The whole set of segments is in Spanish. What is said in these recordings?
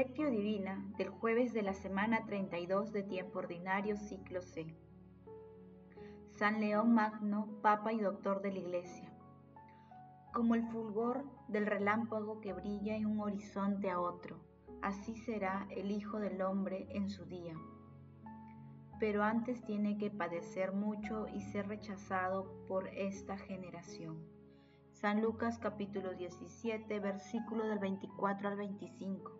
Lectio Divina del jueves de la semana 32 de tiempo ordinario ciclo C. San León Magno, Papa y Doctor de la Iglesia. Como el fulgor del relámpago que brilla en un horizonte a otro, así será el Hijo del Hombre en su día. Pero antes tiene que padecer mucho y ser rechazado por esta generación. San Lucas capítulo 17, versículo del 24 al 25.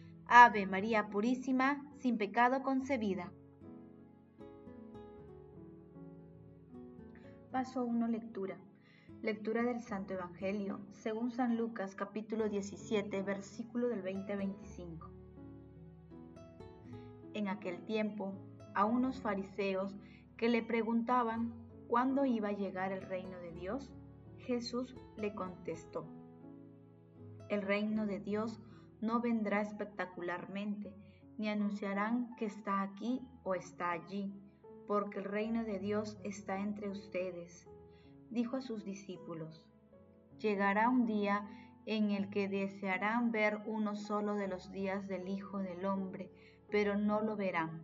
Ave María Purísima, sin pecado concebida. Paso 1. Lectura. Lectura del Santo Evangelio, según San Lucas capítulo 17, versículo del 20 a 25. En aquel tiempo, a unos fariseos que le preguntaban cuándo iba a llegar el reino de Dios, Jesús le contestó, el reino de Dios no vendrá espectacularmente, ni anunciarán que está aquí o está allí, porque el reino de Dios está entre ustedes. Dijo a sus discípulos, llegará un día en el que desearán ver uno solo de los días del Hijo del Hombre, pero no lo verán.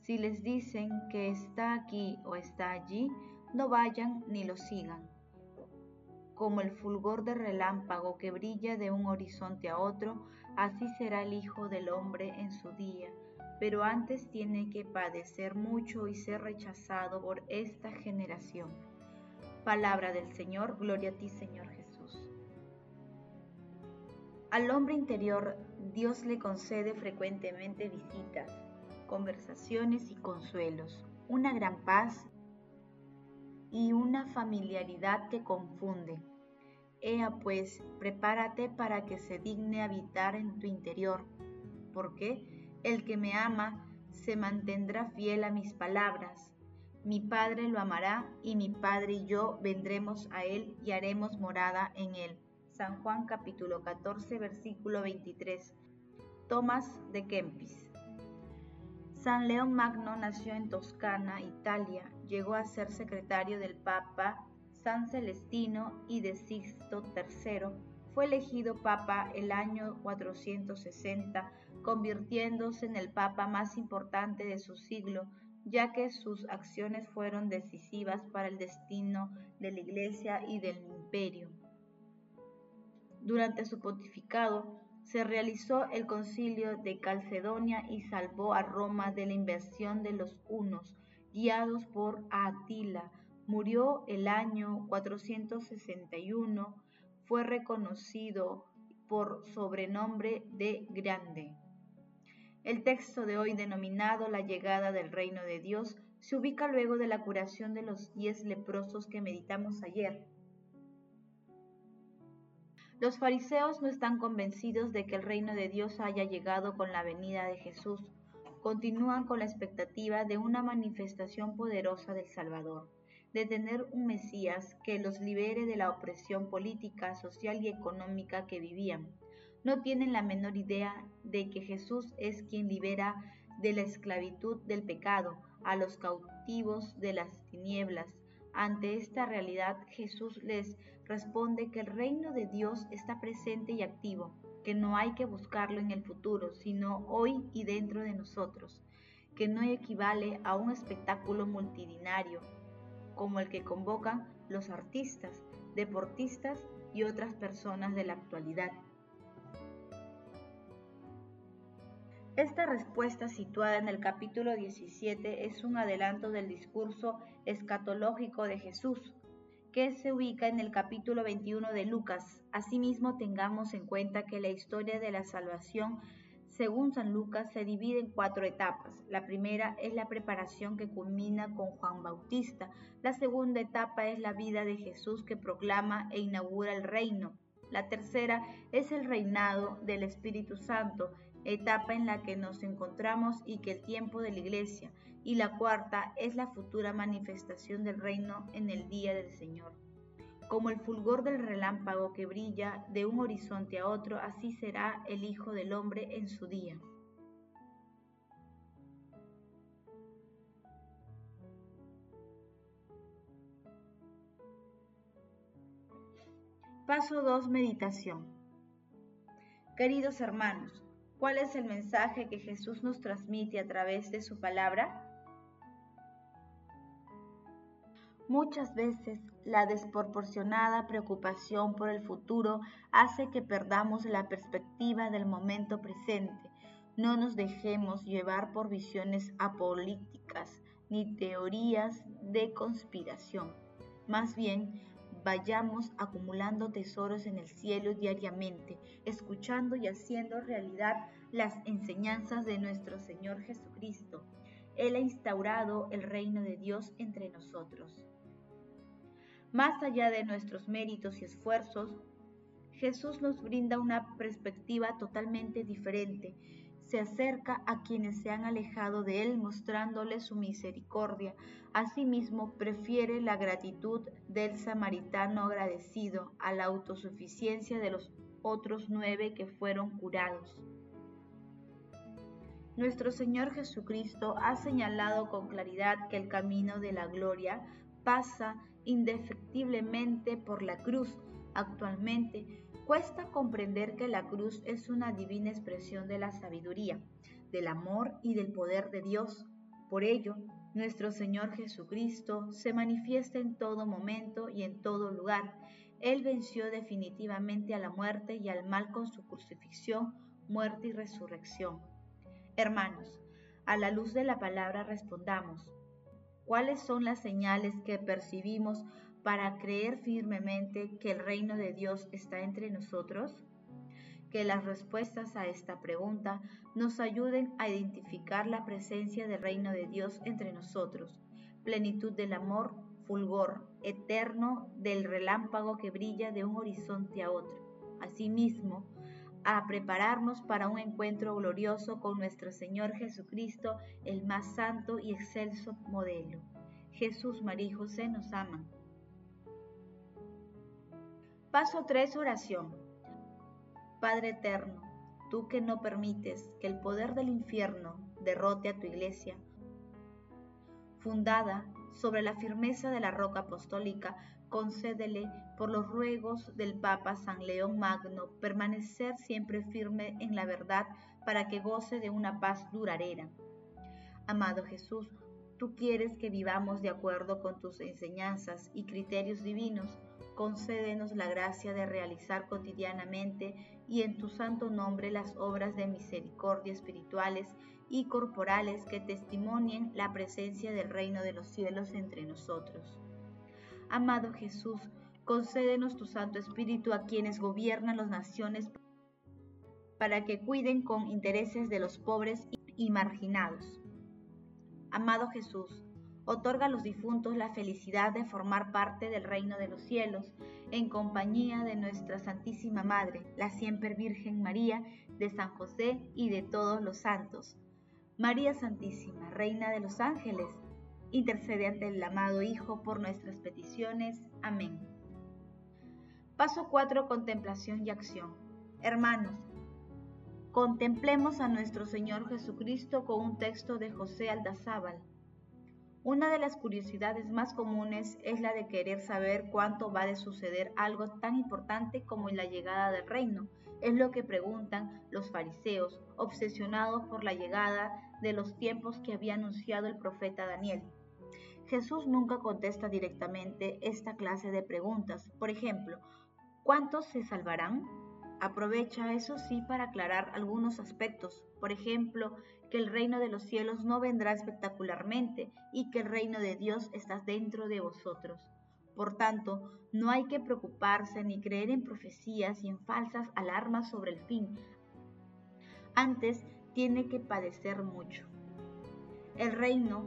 Si les dicen que está aquí o está allí, no vayan ni lo sigan como el fulgor de relámpago que brilla de un horizonte a otro, así será el Hijo del Hombre en su día. Pero antes tiene que padecer mucho y ser rechazado por esta generación. Palabra del Señor, gloria a ti Señor Jesús. Al hombre interior Dios le concede frecuentemente visitas, conversaciones y consuelos, una gran paz y una familiaridad que confunde. Ea pues, prepárate para que se digne habitar en tu interior, porque el que me ama se mantendrá fiel a mis palabras. Mi Padre lo amará y mi Padre y yo vendremos a él y haremos morada en él. San Juan capítulo 14 versículo 23. Tomás de Kempis. San León Magno nació en Toscana, Italia. Llegó a ser secretario del Papa San Celestino y de Sixto III. Fue elegido Papa el año 460, convirtiéndose en el Papa más importante de su siglo, ya que sus acciones fueron decisivas para el destino de la Iglesia y del imperio. Durante su pontificado, se realizó el concilio de Calcedonia y salvó a Roma de la invasión de los hunos, guiados por Atila. Murió el año 461, fue reconocido por sobrenombre de Grande. El texto de hoy denominado La llegada del reino de Dios se ubica luego de la curación de los diez leprosos que meditamos ayer los fariseos no están convencidos de que el reino de Dios haya llegado con la venida de Jesús. Continúan con la expectativa de una manifestación poderosa del Salvador, de tener un Mesías que los libere de la opresión política, social y económica que vivían. No tienen la menor idea de que Jesús es quien libera de la esclavitud del pecado a los cautivos de las tinieblas, ante esta realidad, Jesús les responde que el reino de Dios está presente y activo, que no hay que buscarlo en el futuro, sino hoy y dentro de nosotros, que no equivale a un espectáculo multidinario, como el que convocan los artistas, deportistas y otras personas de la actualidad. Esta respuesta situada en el capítulo 17 es un adelanto del discurso escatológico de Jesús, que se ubica en el capítulo 21 de Lucas. Asimismo, tengamos en cuenta que la historia de la salvación, según San Lucas, se divide en cuatro etapas. La primera es la preparación que culmina con Juan Bautista. La segunda etapa es la vida de Jesús que proclama e inaugura el reino. La tercera es el reinado del Espíritu Santo, etapa en la que nos encontramos y que el tiempo de la iglesia. Y la cuarta es la futura manifestación del reino en el día del Señor. Como el fulgor del relámpago que brilla de un horizonte a otro, así será el Hijo del Hombre en su día. Paso 2. Meditación. Queridos hermanos, ¿cuál es el mensaje que Jesús nos transmite a través de su palabra? Muchas veces la desproporcionada preocupación por el futuro hace que perdamos la perspectiva del momento presente. No nos dejemos llevar por visiones apolíticas ni teorías de conspiración. Más bien, vayamos acumulando tesoros en el cielo diariamente, escuchando y haciendo realidad las enseñanzas de nuestro Señor Jesucristo. Él ha instaurado el reino de Dios entre nosotros. Más allá de nuestros méritos y esfuerzos, Jesús nos brinda una perspectiva totalmente diferente se acerca a quienes se han alejado de Él mostrándoles su misericordia. Asimismo, prefiere la gratitud del samaritano agradecido a la autosuficiencia de los otros nueve que fueron curados. Nuestro Señor Jesucristo ha señalado con claridad que el camino de la gloria pasa indefectiblemente por la cruz. Actualmente, Cuesta comprender que la cruz es una divina expresión de la sabiduría, del amor y del poder de Dios. Por ello, nuestro Señor Jesucristo se manifiesta en todo momento y en todo lugar. Él venció definitivamente a la muerte y al mal con su crucifixión, muerte y resurrección. Hermanos, a la luz de la palabra respondamos, ¿cuáles son las señales que percibimos para creer firmemente que el reino de Dios está entre nosotros? Que las respuestas a esta pregunta nos ayuden a identificar la presencia del reino de Dios entre nosotros, plenitud del amor, fulgor eterno del relámpago que brilla de un horizonte a otro. Asimismo, a prepararnos para un encuentro glorioso con nuestro Señor Jesucristo, el más santo y excelso modelo. Jesús, María y José nos aman Paso 3. Oración. Padre eterno, tú que no permites que el poder del infierno derrote a tu iglesia, fundada sobre la firmeza de la roca apostólica, concédele por los ruegos del Papa San León Magno permanecer siempre firme en la verdad para que goce de una paz duradera. Amado Jesús, tú quieres que vivamos de acuerdo con tus enseñanzas y criterios divinos, concédenos la gracia de realizar cotidianamente y en tu santo nombre las obras de misericordia espirituales y corporales que testimonien la presencia del reino de los cielos entre nosotros. Amado Jesús, concédenos tu Santo Espíritu a quienes gobiernan las naciones para que cuiden con intereses de los pobres y marginados. Amado Jesús, otorga a los difuntos la felicidad de formar parte del reino de los cielos, en compañía de nuestra Santísima Madre, la siempre Virgen María, de San José y de todos los santos. María Santísima, Reina de los ángeles, intercede ante el amado Hijo por nuestras peticiones. Amén. Paso 4. Contemplación y acción. Hermanos, contemplemos a nuestro Señor Jesucristo con un texto de José Aldazábal una de las curiosidades más comunes es la de querer saber cuánto va de suceder algo tan importante como la llegada del reino. Es lo que preguntan los fariseos, obsesionados por la llegada de los tiempos que había anunciado el profeta Daniel. Jesús nunca contesta directamente esta clase de preguntas. Por ejemplo, ¿cuántos se salvarán? Aprovecha eso sí para aclarar algunos aspectos, por ejemplo, que el reino de los cielos no vendrá espectacularmente y que el reino de Dios está dentro de vosotros. Por tanto, no hay que preocuparse ni creer en profecías y en falsas alarmas sobre el fin. Antes tiene que padecer mucho. El reino,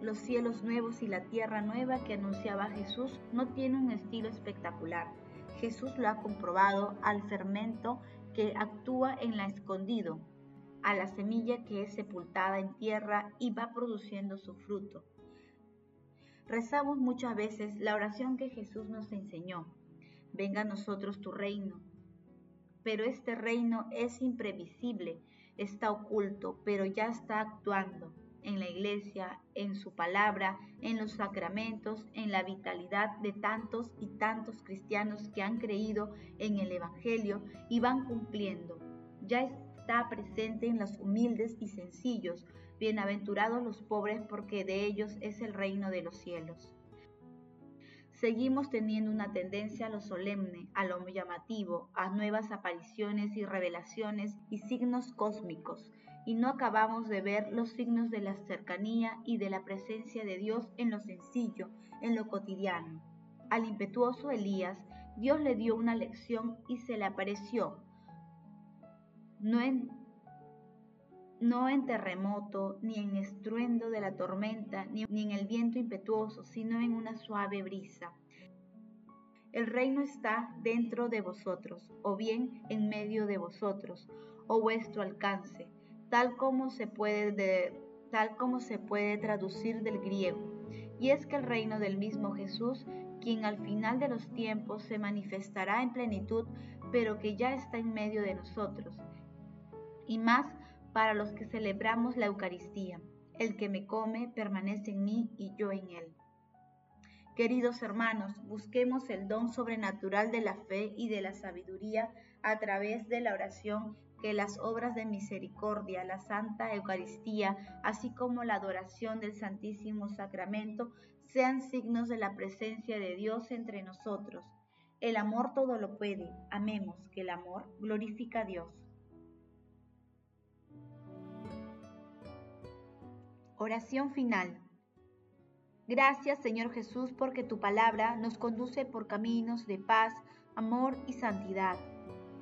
los cielos nuevos y la tierra nueva que anunciaba Jesús no tiene un estilo espectacular Jesús lo ha comprobado al fermento que actúa en la escondido, a la semilla que es sepultada en tierra y va produciendo su fruto. Rezamos muchas veces la oración que Jesús nos enseñó. Venga a nosotros tu reino. Pero este reino es imprevisible, está oculto, pero ya está actuando en la iglesia, en su palabra, en los sacramentos, en la vitalidad de tantos y tantos cristianos que han creído en el Evangelio y van cumpliendo. Ya está presente en los humildes y sencillos, bienaventurados los pobres porque de ellos es el reino de los cielos. Seguimos teniendo una tendencia a lo solemne, a lo llamativo, a nuevas apariciones y revelaciones y signos cósmicos, y no acabamos de ver los signos de la cercanía y de la presencia de Dios en lo sencillo, en lo cotidiano. Al impetuoso Elías, Dios le dio una lección y se le apareció, no en, no en terremoto, ni en estruendo de la tormenta, ni en el viento impetuoso, sino en una suave brisa. El reino está dentro de vosotros, o bien en medio de vosotros, o vuestro alcance tal como se puede, tal como se puede traducir del griego. Y es que el reino del mismo Jesús, quien al final de los tiempos se manifestará en plenitud, pero que ya está en medio de nosotros. Y más para los que celebramos la Eucaristía. El que me come permanece en mí y yo en él. Queridos hermanos, busquemos el don sobrenatural de la fe y de la sabiduría a través de la oración que las obras de misericordia, la Santa Eucaristía, así como la adoración del Santísimo Sacramento, sean signos de la presencia de Dios entre nosotros. El amor todo lo puede. Amemos que el amor glorifica a Dios. Oración final. Gracias Señor Jesús porque tu palabra nos conduce por caminos de paz, amor y santidad.